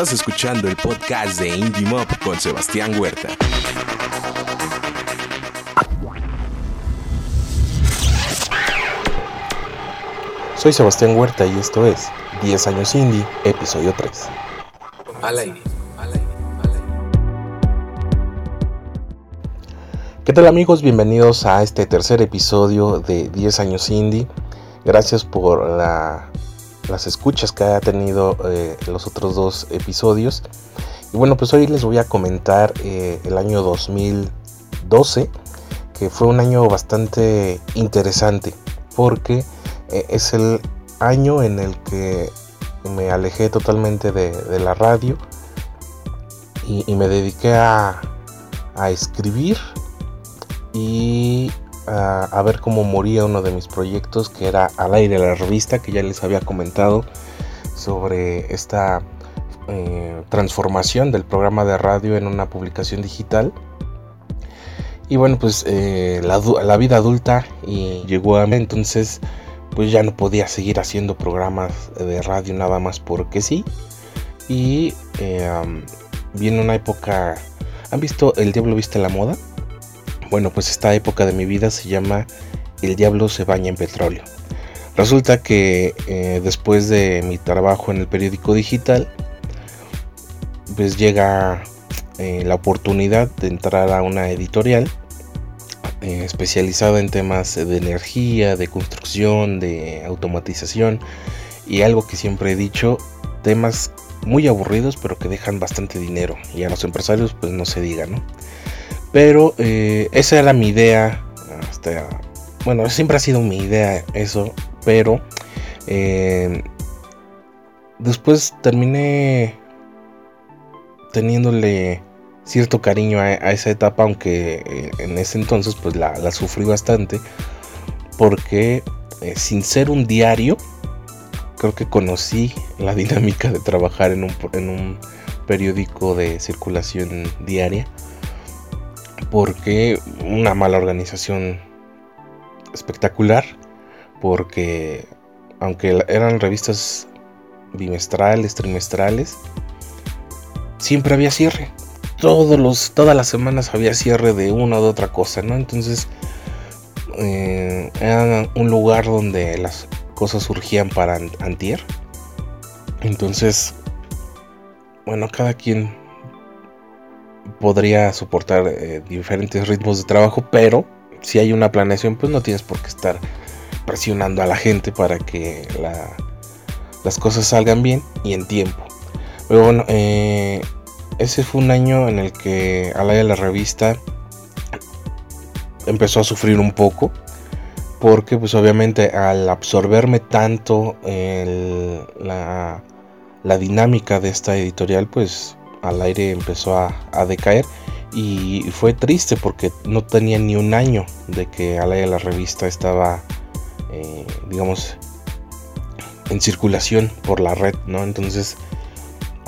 Estás escuchando el podcast de Indie Mob con Sebastián Huerta. Soy Sebastián Huerta y esto es 10 años indie, episodio 3. Al aire. ¿Qué tal amigos? Bienvenidos a este tercer episodio de 10 años indie. Gracias por las escuchas que ha tenido eh, los otros dos episodios. Y bueno, pues hoy les voy a comentar eh, el año 2012, que fue un año bastante interesante, porque eh, es el año en el que me alejé totalmente de, la radio y, me dediqué a, escribir y a, ver cómo moría uno de mis proyectos que era al aire la revista que ya les había comentado sobre esta eh, transformación del programa de radio en una publicación digital y bueno pues eh, la, vida adulta y llegó a mí entonces pues ya no podía seguir haciendo programas de radio nada más porque sí. Y eh, viene una época... ¿Han visto El Diablo Viste la Moda? Bueno, pues esta época de mi vida se llama El Diablo se baña en petróleo. Resulta que eh, después de mi trabajo en el periódico digital, pues llega eh, la oportunidad de entrar a una editorial eh, especializada en temas de energía, de construcción, de automatización y algo que siempre he dicho, temas muy aburridos pero que dejan bastante dinero y a los empresarios pues no se diga, ¿no? Pero eh, esa era mi idea, hasta, bueno, siempre ha sido mi idea eso, pero eh, después terminé teniéndole cierto cariño a, esa etapa, aunque eh, en ese entonces pues la, sufrí bastante, porque sin ser un diario, creo que conocí la dinámica de trabajar en un, en un periódico de circulación diaria, porque una mala organización espectacular, porque aunque eran revistas bimestrales, trimestrales, siempre había cierre todos los, todas las semanas había cierre de una u otra cosa, ¿no? Entonces eh, era un lugar donde las cosas surgían para antier. Entonces, bueno, cada quien podría soportar eh, diferentes ritmos de trabajo, pero si hay una planeación, pues no tienes por qué estar presionando a la gente para que las cosas salgan bien y en tiempo. Pero bueno, eh, ese fue un año en el que Alaya la revista empezó a sufrir un poco porque pues obviamente al absorberme tanto la, dinámica de esta editorial pues al aire empezó a, decaer y fue triste porque no tenía ni un año de que Alaya la revista estaba eh, digamos en circulación por la red no entonces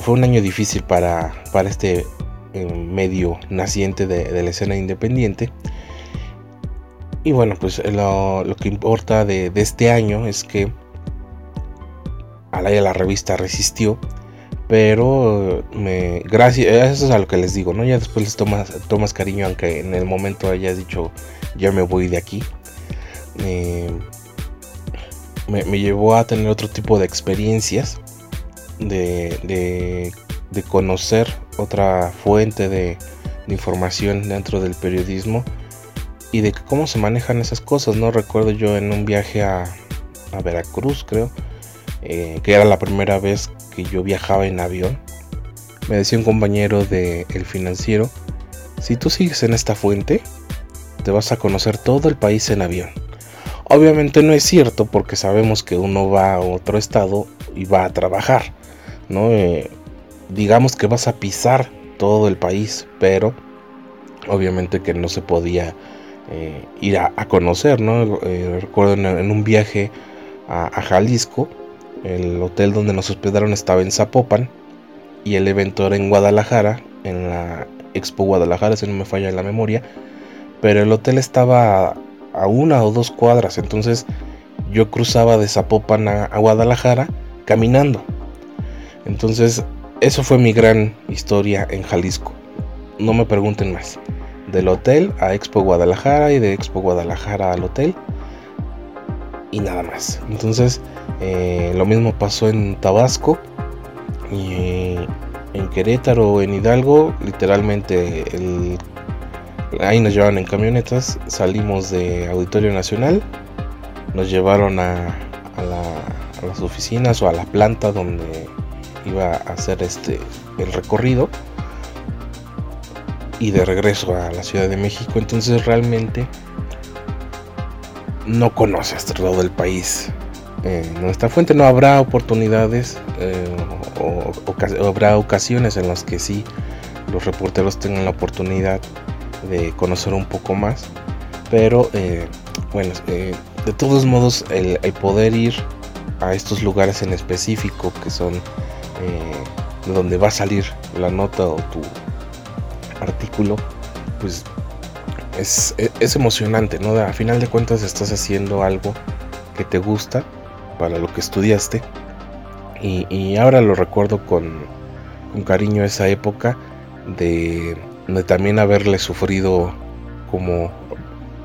fue un año difícil para, para este eh, medio naciente de, la escena independiente. Y bueno, pues lo, que importa de, este año es que Alaya la revista resistió, pero me, gracias, eso es a lo que les digo, ¿no? Ya después les tomas, tomas cariño, aunque en el momento hayas dicho, ya me voy de aquí. Eh, me, me, llevó a tener otro tipo de experiencias de, conocer otra fuente de, información dentro del periodismo y de cómo se manejan esas cosas. No recuerdo yo en un viaje a, Veracruz, creo, eh, que era la primera vez que yo viajaba en avión. Me decía un compañero de El Financiero, si tú sigues en esta fuente, te vas a conocer todo el país en avión. Obviamente no es cierto porque sabemos que uno va a otro estado y va a trabajar. ¿no? Eh, digamos que vas a pisar todo el país, pero obviamente que no se podía eh, ir a, conocer, ¿no? Eh, recuerdo en, un viaje a, Jalisco, el hotel donde nos hospedaron estaba en Zapopan y el evento era en Guadalajara, en la Expo Guadalajara, si no me falla la memoria, pero el hotel estaba a, una o dos cuadras, entonces yo cruzaba de Zapopan a Guadalajara caminando. Entonces, eso fue mi gran historia en Jalisco. No me pregunten más. Del hotel a Expo Guadalajara y de Expo Guadalajara al hotel. Y nada más. Entonces, eh, lo mismo pasó en Tabasco. Y en Querétaro, en Hidalgo, literalmente ahí nos llevaron en camionetas. Salimos de Auditorio Nacional. Nos llevaron a, a las oficinas o a la planta donde iba a hacer este el recorrido y de regreso a la Ciudad de México. Entonces realmente no conoces todo el país. en nuestra fuente no habrá oportunidades eh, o, habrá ocasiones en las que sí los reporteros tengan la oportunidad de conocer un poco más. Pero eh, bueno, eh, de todos modos el poder ir a estos lugares en específico que son eh, de donde va a salir la nota o tu artículo, pues es, emocionante, ¿no? A final de cuentas estás haciendo algo que te gusta para lo que estudiaste. Y, ahora lo recuerdo con, con, cariño esa época de, de también haberle sufrido como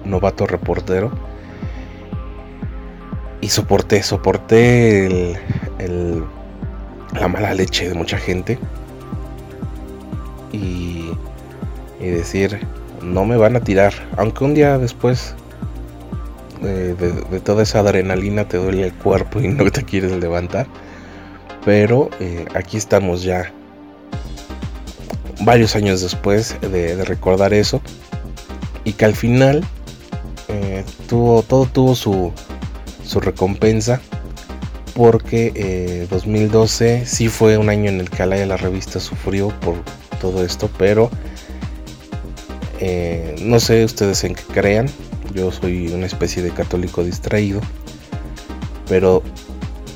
novato reportero. Y soporté, soporté el, la mala leche de mucha gente. Y, y, decir, no me van a tirar, aunque un día después de, toda esa adrenalina te duele el cuerpo y no te quieres levantar, pero eh, aquí estamos ya. Varios años después de, recordar eso. Y que al final eh, tuvo, todo tuvo su, su recompensa. Porque 2012 eh, sí fue un año en el que Alaya la revista sufrió por todo esto, pero eh, no sé ustedes en qué crean, yo soy una especie de católico distraído, pero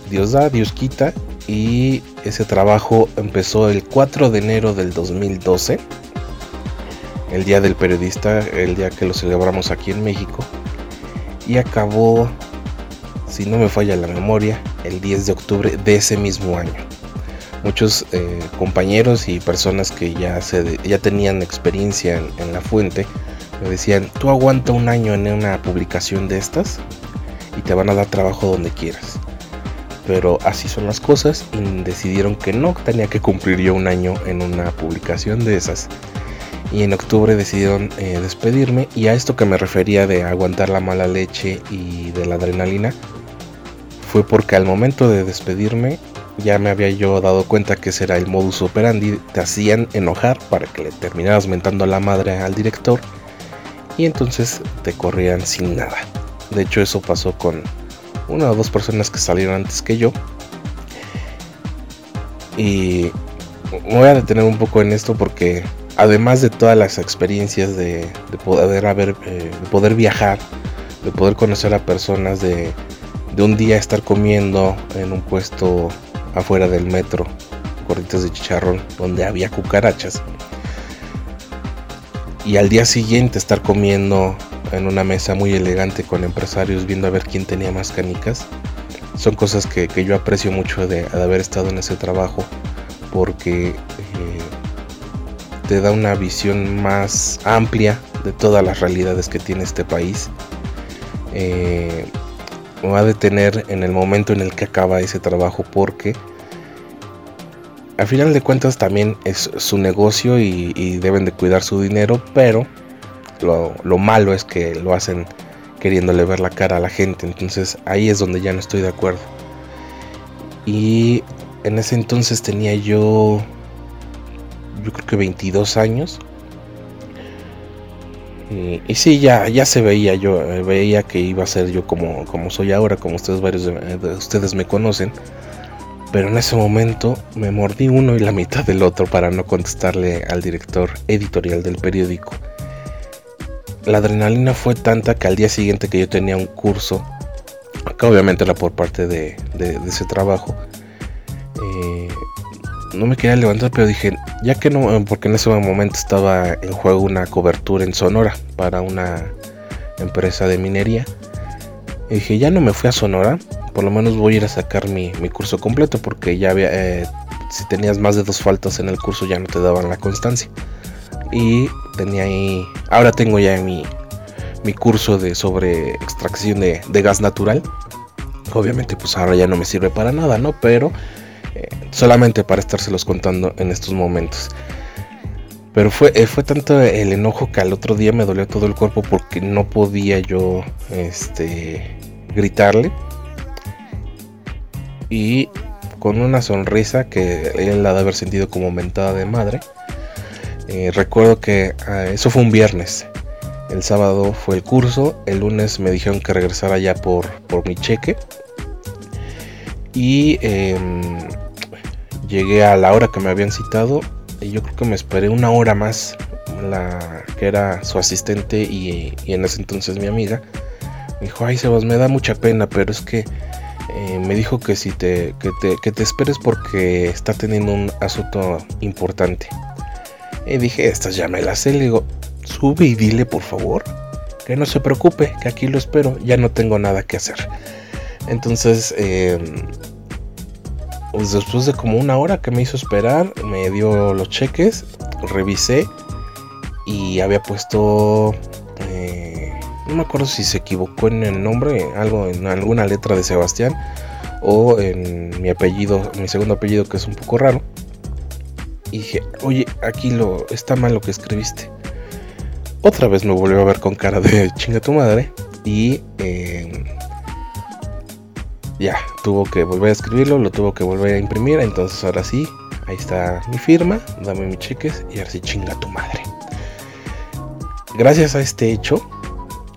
Dios da, Dios quita y ese trabajo empezó el 4 de enero del 2012, el día del periodista, el día que lo celebramos aquí en México, y acabó si no me falla la memoria, el 10 de octubre de ese mismo año. Muchos eh, compañeros y personas que ya, se, ya tenían experiencia en, la fuente me decían, tú aguanta un año en una publicación de estas y te van a dar trabajo donde quieras. Pero así son las cosas y decidieron que no tenía que cumplir yo un año en una publicación de esas. Y en octubre decidieron eh, despedirme y a esto que me refería de aguantar la mala leche y de la adrenalina, fue porque al momento de despedirme ya me había yo dado cuenta que ese era el modus operandi, te hacían enojar para que le terminaras mentando la madre al director y entonces te corrían sin nada. De hecho eso pasó con una o dos personas que salieron antes que yo. Y me voy a detener un poco en esto porque además de todas las experiencias de, poder haber, eh, de poder viajar, de poder conocer a personas, de de un día estar comiendo en un puesto afuera del metro, gorditas de chicharrón, donde había cucarachas. Y al día siguiente estar comiendo en una mesa muy elegante con empresarios viendo a ver quién tenía más canicas. Son cosas que, yo aprecio mucho de, haber estado en ese trabajo porque eh, te da una visión más amplia de todas las realidades que tiene este país. Eh, me va a detener en el momento en el que acaba ese trabajo porque al final de cuentas también es su negocio y, deben de cuidar su dinero, pero lo, malo es que lo hacen queriéndole ver la cara a la gente, entonces ahí es donde ya no estoy de acuerdo. Y en ese entonces tenía yo, yo creo que 22 años y, sí, ya, ya se veía, yo eh, veía que iba a ser yo como, como soy ahora, como ustedes varios de, ustedes me conocen. Pero en ese momento me mordí uno y la mitad del otro para no contestarle al director editorial del periódico. La adrenalina fue tanta que al día siguiente que yo tenía un curso, acá obviamente era por parte de, ese trabajo, eh, no me quería levantar, pero dije, ya que no, porque en ese momento estaba en juego una cobertura en Sonora para una empresa de minería. Dije, ya no me fui a Sonora, por lo menos voy a ir a sacar mi, curso completo porque ya había, eh, si tenías más de dos faltas en el curso ya no te daban la constancia. Y tenía ahí, ahora tengo ya mi, mi curso de sobre extracción de, gas natural. Obviamente pues ahora ya no me sirve para nada, ¿no? Pero eh, solamente para estárselos contando en estos momentos. Pero fue, eh, fue tanto el enojo que al otro día me dolió todo el cuerpo porque no podía yo este, gritarle. Y con una sonrisa que él la de haber sentido como mentada de madre. Eh, recuerdo que ah, eso fue un viernes. El sábado fue el curso. El lunes me dijeron que regresara ya por, por mi cheque. Y em, llegué a la hora que me habían citado. Y yo creo que me esperé una hora más. La que era su asistente y, en ese entonces mi amiga. Me dijo, ay Sebas, me da mucha pena, pero es que eh, me dijo que si te que, te, que te esperes porque está teniendo un asunto importante. Y dije, estas ya me las sé. Le digo, sube y dile por favor que no se preocupe, que aquí lo espero, ya no tengo nada que hacer. Entonces, em, pues después de como una hora que me hizo esperar, me dio los cheques, revisé y había puesto, eh, no me acuerdo si se equivocó en el nombre, algo en alguna letra de Sebastián o en mi apellido, mi segundo apellido que es un poco raro. Dije, oye, aquí lo está mal lo que escribiste otra vez me volvió a ver con cara de chinga tu madre. Y em, ya, tuvo que volver a escribirlo, lo tuvo que volver a imprimir. Entonces ahora sí, ahí está mi firma, dame mis cheques y ahora sí chinga tu madre. Gracias a este hecho,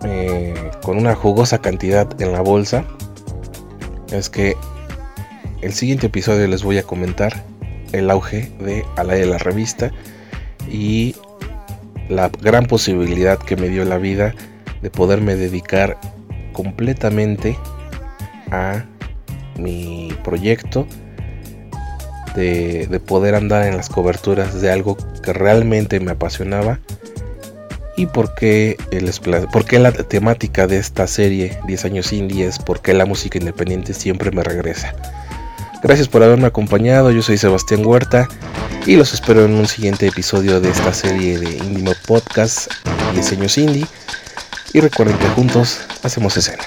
eh, con una jugosa cantidad en la bolsa, es que el siguiente episodio les voy a comentar el auge de la de la revista y la gran posibilidad que me dio la vida de poderme dedicar completamente a mi proyecto, de, poder andar en las coberturas de algo que realmente me apasionaba y por qué, el, la temática de esta serie 10 años indie es porque la música independiente siempre me regresa. Gracias por haberme acompañado, yo soy Sebastián Huerta y los espero en un siguiente episodio de esta serie de Indie Podcast Diseños Indie. Y recuerden que juntos hacemos escena.